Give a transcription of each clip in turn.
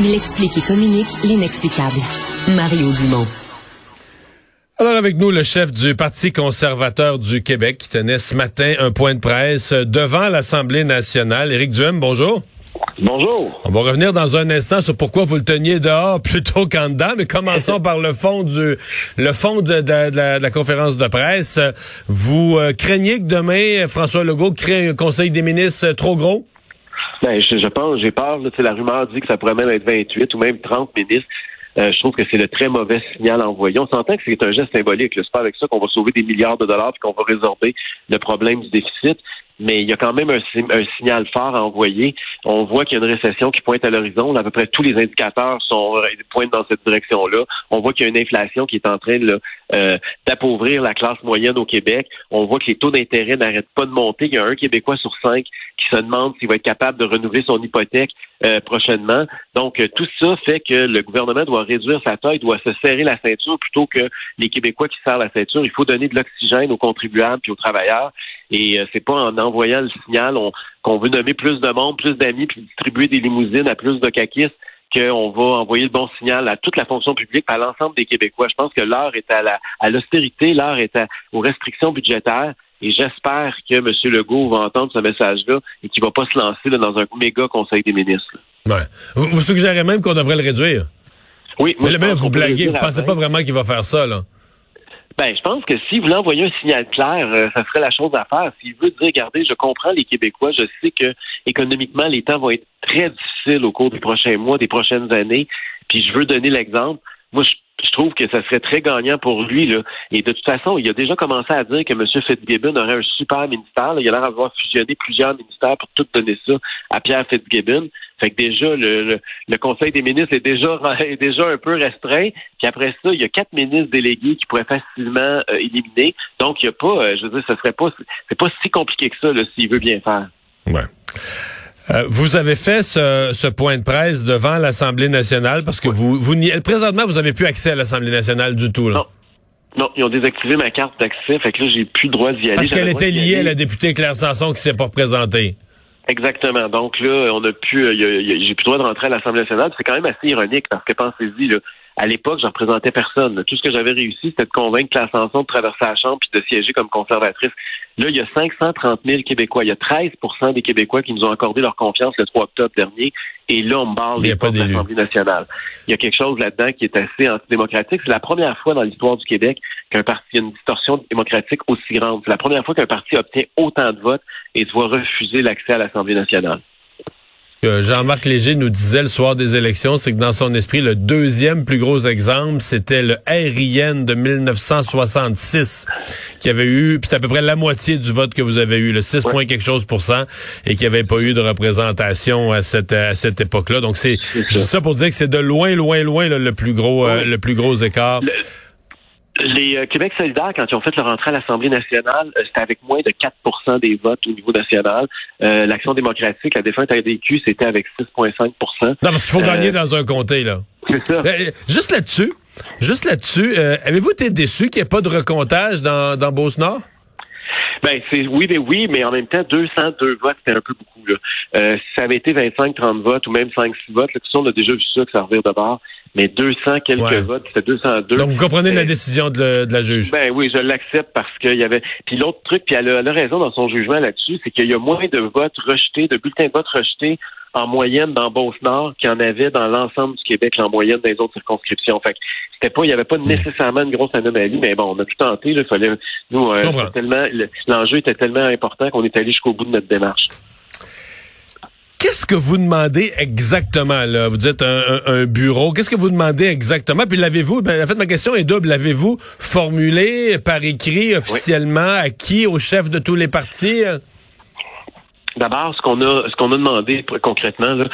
il explique et communique l'inexplicable. Mario Dumont. Alors avec nous, le chef du Parti conservateur du Québec qui tenait ce matin un point de presse devant l'Assemblée nationale. Éric Duhem, bonjour. Bonjour. On va revenir dans un instant sur pourquoi vous le teniez dehors plutôt qu'en dedans, mais commençons par le fond du le fond de, la, conférence de presse. Vous euh, craignez que demain François Legault crée un Conseil des ministres trop gros? Ben, je, pense, j'ai peur. La rumeur dit que ça pourrait même être 28 ou même 30 ministres. Euh, je trouve que c'est le très mauvais signal envoyé. On s'entend que c'est un geste symbolique. C'est pas avec ça qu'on va sauver des milliards de dollars et qu'on va résorber le problème du déficit mais il y a quand même un, signal fort à envoyer. On voit qu'il y a une récession qui pointe à l'horizon. À peu près tous les indicateurs sont euh, pointent dans cette direction-là. On voit qu'il y a une inflation qui est en train euh, d'appauvrir la classe moyenne au Québec. On voit que les taux d'intérêt n'arrêtent pas de monter. Il y a un Québécois sur cinq qui se demande s'il va être capable de renouveler son hypothèque euh, prochainement. Donc, tout ça fait que le gouvernement doit réduire sa taille, doit se serrer la ceinture plutôt que les Québécois qui serrent la ceinture. Il faut donner de l'oxygène aux contribuables et aux travailleurs. Et euh, c'est pas en envoyant le signal qu'on veut nommer plus de monde, plus d'amis, puis distribuer des limousines à plus de caquistes qu'on va envoyer le bon signal à toute la fonction publique, à l'ensemble des Québécois. Je pense que l'heure est à la à l'austérité, l'heure est aux restrictions budgétaires. Et j'espère que M. Legault va entendre ce message-là et qu'il va pas se lancer dans un méga conseil des ministres. Ouais. Vous, suggérez même qu'on devrait le réduire? Oui. Mais, mais vous blaguez, vous pensez pas vraiment qu'il va faire ça, là? Ben, je pense que s'il voulait envoyer un signal clair, euh, ça serait la chose à faire. S'il veut dire, regardez, je comprends les Québécois, je sais que économiquement, les temps vont être très difficiles au cours des prochains mois, des prochaines années, puis je veux donner l'exemple. Moi, je trouve que ça serait très gagnant pour lui. Là. Et de toute façon, il a déjà commencé à dire que M. Fitzgibbon aurait un super ministère. Il a l'air d'avoir fusionné plusieurs ministères pour tout donner ça à Pierre Fitzgibbon. Fait que déjà, le, Conseil des ministres est déjà, un peu restreint. Puis après ça, il y a quatre ministres délégués qui pourraient facilement euh, éliminer. Donc, il n'y a pas, euh, je veux dire, ce serait pas, pas si compliqué que ça, s'il veut bien faire. Ouais. Euh, vous avez fait ce, ce, point de presse devant l'Assemblée nationale parce que vous, vous présentement, vous n'avez plus accès à l'Assemblée nationale du tout. Là. Non. Non, ils ont désactivé ma carte d'accès, fait que là, j'ai plus le droit d'y aller. Parce qu'elle était liée à la députée Claire Sanson qui s'est pas représentée. Exactement. Donc là, on a pu, euh, j'ai plus le droit de rentrer à l'Assemblée nationale. C'est quand même assez ironique parce que pensez-y, là, à l'époque, je représentais personne. Tout ce que j'avais réussi, c'était de convaincre Claire Sanson de traverser la Chambre puis de siéger comme conservatrice. Là, il y a 530 000 Québécois. Il y a 13% des Québécois qui nous ont accordé leur confiance le 3 octobre dernier. Et là, on me parle des de l'Assemblée nationale. Il y a quelque chose là-dedans qui est assez antidémocratique. C'est la première fois dans l'histoire du Québec qu'un parti a une distorsion démocratique aussi grande. C'est la première fois qu'un parti obtient autant de votes et doit refuser l'accès à l'Assemblée nationale. Jean-Marc Léger nous disait le soir des élections, c'est que dans son esprit, le deuxième plus gros exemple, c'était le RIN de 1966, qui avait eu, c'est à peu près la moitié du vote que vous avez eu, le 6 points quelque chose pour cent, et qui avait pas eu de représentation à cette à cette époque-là. Donc c'est, juste ça pour dire que c'est de loin, loin, loin le plus gros euh, le plus gros écart. Les euh, Québec solidaire, quand ils ont fait leur entrée à l'Assemblée nationale, euh, c'était avec moins de 4% des votes au niveau national. Euh, L'Action démocratique, la défunte ADQ, c'était avec 6,5% Non, parce qu'il faut gagner dans un comté, là. C'est ça. juste là-dessus, juste là-dessus, avez-vous été déçu qu'il n'y ait pas de recomptage dans, dans Beauce-Nord? Ben c'est oui, mais oui, mais en même temps, 202 votes, c'était un peu beaucoup. Là. si ça avait été 25-30 votes ou même 5-6 votes, là, on a déjà vu ça que ça revient de bord. mais 200 quelques votes, c'était 202. Donc, vous comprenez la décision de, la juge? Ben oui, je l'accepte parce qu'il y avait... Puis l'autre truc, puis elle a, elle a raison dans son jugement là-dessus, c'est qu'il y a moins de votes rejetés, de bulletins de vote rejetés en moyenne dans Beauce-Nord qu'il y en avait dans l'ensemble du Québec en moyenne dans les autres circonscriptions. Fait c'était pas, il n'y avait pas nécessairement une grosse anomalie, mais bon, on a tout tenté. Fallait, nous, euh, tellement, l'enjeu était tellement important qu'on est allé jusqu'au bout de notre démarche. Qu'est-ce que vous demandez exactement là? Vous dites un, bureau. Qu'est-ce que vous demandez exactement? Puis l'avez-vous ben, En fait, ma question est double. L'avez-vous formulé par écrit officiellement à qui Au chef de tous les partis? D'abord, ce qu'on a, ce qu'on a demandé concrètement,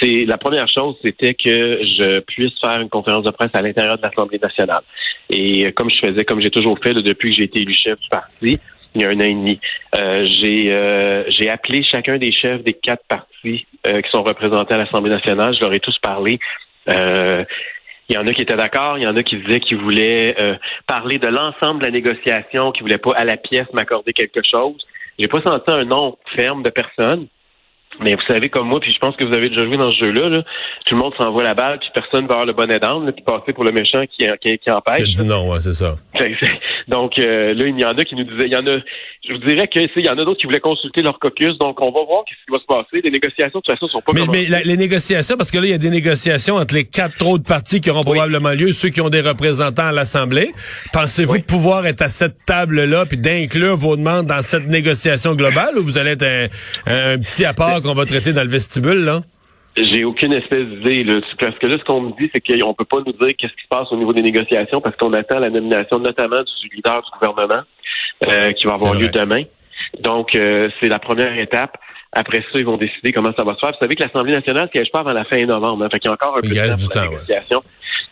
c'est la première chose, c'était que je puisse faire une conférence de presse à l'intérieur de l'Assemblée nationale. Et euh, comme je faisais, comme j'ai toujours fait depuis que j'ai été élu chef du parti, il y a un an et demi, euh, j'ai euh, j'ai appelé chacun des chefs des quatre partis qui sont représentés à l'Assemblée nationale. Je leur ai tous parlé. il y en a qui étaient d'accord, il y en a qui disaient qu'ils voulaient parler de l'ensemble de la négociation, qui voulaient pas à la pièce m'accorder quelque chose. J'ai pas senti un nom ferme de personne. Mais vous savez comme moi, puis je pense que vous avez déjà joué dans ce jeu-là, tout le monde s'envoie la balle, puis personne va avoir le bon aidant, puis passer pour le méchant qui, qui, qui empêche. dit non, ouais, c'est ça. Donc euh, là, il y en a qui nous disaient, il y en a, je vous dirais que il y en a d'autres qui voulaient consulter leur caucus, donc on va voir ce qui va se passer. Les négociations, de toute façon, sont pas. Mais, mais les négociations, parce que là, il y a des négociations entre les quatre autres partis qui auront probablement lieu, ceux qui ont des représentants à l'Assemblée. Pensez-vous pouvoir être à cette table-là, puis d'inclure vos demandes dans cette négociation globale, ou vous allez être un, un petit apport qu'on va traiter dans le vestibule, là? J'ai aucune espèce d'idée. Parce que là, ce qu'on me dit, c'est qu'on peut pas nous dire qu'est-ce qui se passe au niveau des négociations parce qu'on attend la nomination notamment du leader du gouvernement euh, qui va avoir lieu demain. Donc, euh, c'est la première étape. Après ça, ils vont décider comment ça va se faire. Vous savez que l'Assemblée nationale siège pas avant la fin novembre. Hein, fait qu'il y a encore un peu de temps pour la négociation.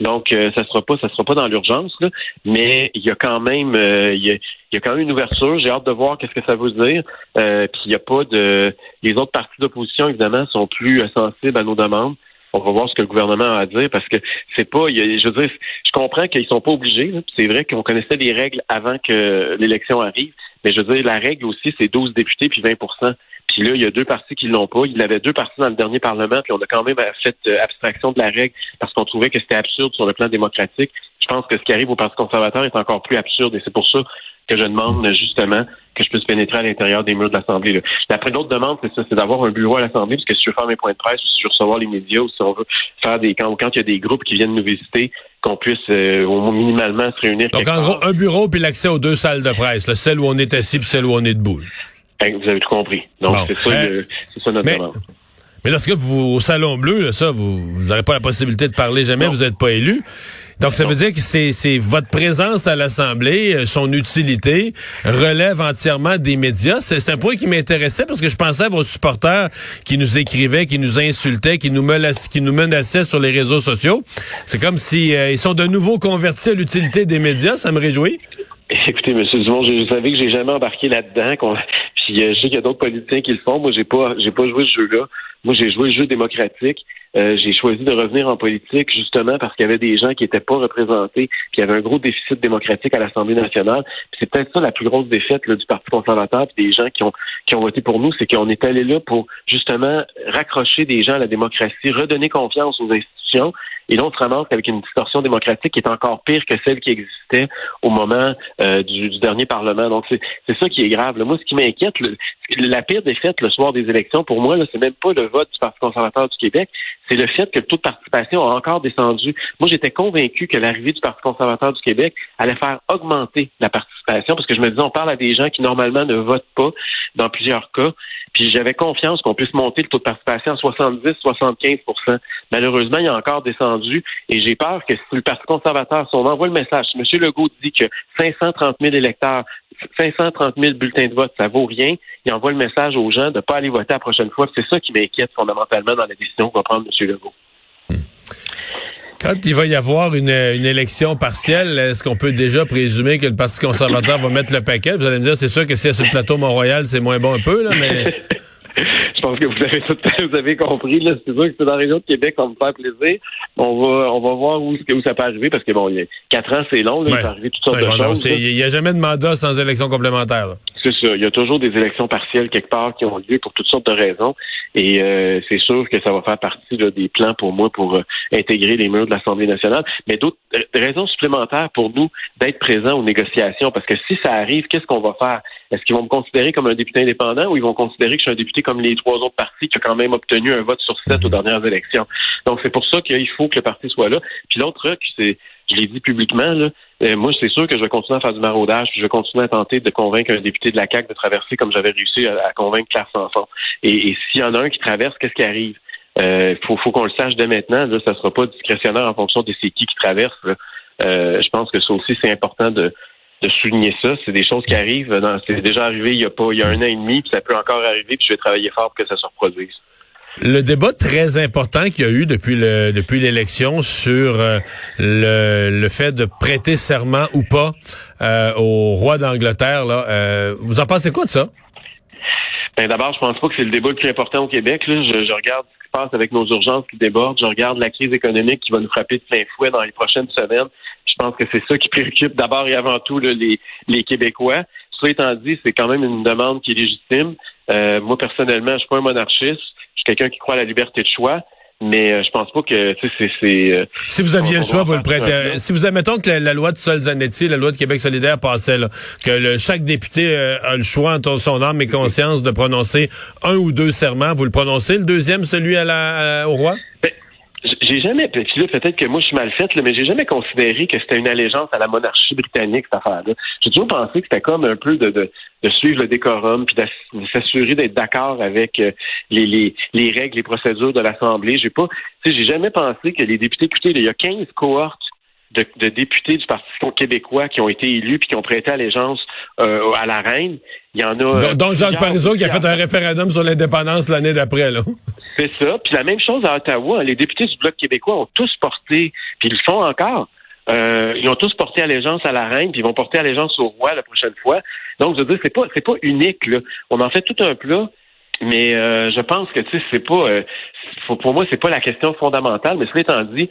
Donc, euh, ça sera pas, ça sera pas dans l'urgence, mais il y a quand même, euh, il, y a, quand même une ouverture. J'ai hâte de voir qu'est-ce que ça veut dire. Euh, puis il n'y a pas de, les autres partis d'opposition évidemment sont plus sensibles à nos demandes. On va voir ce que le gouvernement a à dire parce que c'est pas, je veux dire, je comprends qu'ils sont pas obligés. C'est vrai qu'on connaissait les règles avant que l'élection arrive, mais je veux dire, la règle aussi, c'est 12 députés puis 20 puis là, il y a deux partis qui l'ont pas. Il y avait deux partis dans le dernier Parlement, puis on a quand même fait euh, abstraction de la règle parce qu'on trouvait que c'était absurde sur le plan démocratique. Je pense que ce qui arrive au Parti conservateur est encore plus absurde et c'est pour ça que je demande justement que je puisse pénétrer à l'intérieur des murs de l'Assemblée. Après, l'autre demande, c'est ça, c'est d'avoir un bureau à l'Assemblée, parce que si je veux faire mes points de presse, ou si je veux recevoir les médias, ou si on veut faire des quand, quand il y a des groupes qui viennent nous visiter, qu'on puisse euh, au moins minimalement se réunir. Donc en gros, un bureau puis l'accès aux deux salles de presse, celle où on est assis puis celle où on est debout. Vous avez tout compris. Donc, c'est ça, euh, ça, notre mais, demande. Mais lorsque vous, au Salon Bleu, là, ça, vous n'aurez pas la possibilité de parler jamais, vous n'êtes pas élu. Donc, ça veut dire que c'est, c'est votre présence à l'Assemblée, euh, son utilité, relève entièrement des médias. C'est, un point qui m'intéressait parce que je pensais à vos supporters qui nous écrivaient, qui nous insultaient, qui nous menaçaient, qui nous menaçaient sur les réseaux sociaux. C'est comme si euh, ils sont de nouveau convertis à l'utilité des médias. Ça me réjouit. Écoutez, M. Dumont, je savais que j'ai jamais embarqué là-dedans. Puis euh, je sais qu'il y a d'autres politiciens qui le font. Moi, j'ai pas j'ai pas joué ce jeu-là. Moi, j'ai joué le jeu démocratique. Euh, j'ai choisi de revenir en politique justement parce qu'il y avait des gens qui n'étaient pas représentés, puis il avait un gros déficit démocratique à l'Assemblée nationale. Puis c'est peut-être ça la plus grosse défaite du Parti conservateur puis des gens qui ont qui ont voté pour nous, c'est qu'on est allé là pour justement raccrocher des gens à la démocratie, redonner confiance aux institutions et là, on se ramasse avec une distorsion démocratique qui est encore pire que celle qui existait au moment euh, du, dernier Parlement. Donc, c'est ça qui est grave. Moi, ce qui m'inquiète, la pire défaite le soir des élections, pour moi, c'est même pas le vote du Parti conservateur du Québec, c'est le fait que le taux de participation a encore descendu. Moi, j'étais convaincu que l'arrivée du Parti conservateur du Québec allait faire augmenter la participation, parce que je me disais, on parle à des gens qui normalement ne votent pas dans plusieurs cas, puis j'avais confiance qu'on puisse monter le taux de participation à 70-75% Malheureusement, il a encore descendu et j'ai peur que si le Parti conservateur, si on envoie le message, si M. Legault dit que 530 000 électeurs 530 000 bulletins de vote, ça vaut rien. Il envoie le message aux gens de ne pas aller voter la prochaine fois. C'est ça qui m'inquiète fondamentalement dans la décision que va prendre M. Legault. Hmm. Quand il va y avoir une, élection partielle, est-ce qu'on peut déjà présumer que le Parti conservateur va mettre le paquet? Vous allez me dire, c'est sûr que si c'est sur le plateau Mont-Royal, c'est moins bon un peu, là, mais... pense que vous avez tout vous avez compris. Là, c'est sûr que c'est dans la région de Québec qu'on me faire plaisir. On va, on va voir où, où ça peut arriver parce que bon, il y a quatre ans, c'est long. Là, Il peut arriver toutes sortes de choses. Il n'y a jamais de mandat sans élection complémentaire. Il y a toujours des élections partielles quelque part qui ont lieu pour toutes sortes de raisons. Et euh, c'est sûr que ça va faire partie des plans pour moi pour euh, intégrer les murs de l'Assemblée nationale. Mais d'autres euh, raisons supplémentaires pour nous d'être présents aux négociations. Parce que si ça arrive, qu'est-ce qu'on va faire? Est-ce qu'ils vont me considérer comme un député indépendant ou ils vont considérer que je suis un député comme les trois autres partis qui ont quand même obtenu un vote sur sept aux dernières élections? Donc, c'est pour ça qu'il faut que le parti soit là. Puis l'autre truc, c'est, je l'ai dit publiquement, là, euh, moi, c'est sûr que je vais continuer à faire du maraudage, puis je vais continuer à tenter de convaincre un député de la CAQ de traverser comme j'avais réussi à, convaincre Claire Sanson. Et, et s'il y en a un qui traverse, qu'est-ce qui arrive? Il euh, faut, faut qu'on le sache dès maintenant. Là, ça sera pas discrétionnaire en fonction de c'est qui qui traverse. Euh, je pense que ça aussi, c'est important de, de souligner ça. C'est des choses qui arrivent. C'est déjà arrivé il y a pas il y a un an et demi, puis ça peut encore arriver, puis je vais travailler fort pour que ça se reproduise. Le débat très important qu'il y a eu depuis le depuis l'élection sur euh, le, le fait de prêter serment ou pas euh, au roi d'Angleterre, là, euh, vous en pensez quoi de ça? Ben d'abord, je pense pas que c'est le débat le plus important au Québec. Là. Je, je, regarde ce qui se passe avec nos urgences qui débordent. Je regarde la crise économique qui va nous frapper de plein fouet dans les prochaines semaines. Je pense que c'est ça qui préoccupe d'abord et avant tout les, les Québécois. Cela étant dit, c'est quand même une demande qui est légitime. Euh, moi, personnellement, je suis pas un monarchiste quelqu'un qui croit à la liberté de choix. Mais euh, je pense pas que c'est. Euh, si vous aviez le choix, vous le prêtez. Si vous admettons que la, loi de Solzanetti, la loi de Québec solidaire passait là, que le, chaque député euh, a le choix entre son âme et conscience de prononcer un ou deux serments, vous le prononcez, le deuxième, celui à la, au roi? Ben, j'ai jamais, peut-être que moi je suis mal faite, mais j'ai jamais considéré que c'était une allégeance à la monarchie britannique, cette affaire-là. J'ai toujours pensé que c'était comme un peu de, de, de suivre le décorum, puis de s'assurer d'être d'accord avec euh, les, les, les, règles, les procédures de l'Assemblée. J'ai pas, j'ai jamais pensé que les députés, écoutez, il y a 15 cohortes de, de, députés du Parti québécois qui ont été élus puis qui ont prêté allégeance euh, à la reine. Il y en a. Donc, Jacques Parizeau qui a fait un référendum sur l'indépendance l'année d'après, là. C'est ça. Puis la même chose à Ottawa. Les députés du Bloc québécois ont tous porté, puis ils le font encore. Euh, ils ont tous porté allégeance à la reine, puis ils vont porter allégeance au roi la prochaine fois. Donc, je veux dire, c'est pas, c'est pas unique. Là. On en fait tout un plat, mais euh, je pense que tu sais, c'est pas, euh, pour moi, c'est pas la question fondamentale. Mais cela étant dit,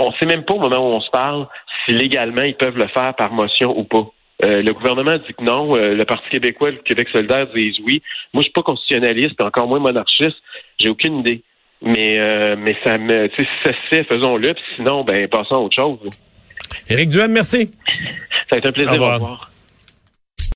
on sait même pas au moment où on se parle si légalement ils peuvent le faire par motion ou pas. Euh, le gouvernement dit que non. Euh, le Parti québécois, le Québec solidaire disent oui. Moi, je suis pas constitutionnaliste, encore moins monarchiste. J'ai aucune idée. Mais euh, mais ça me, si ça se fait, faisons-le. Sinon, ben passons à autre chose. Éric Duhem, merci. Ça a été un plaisir. Au revoir.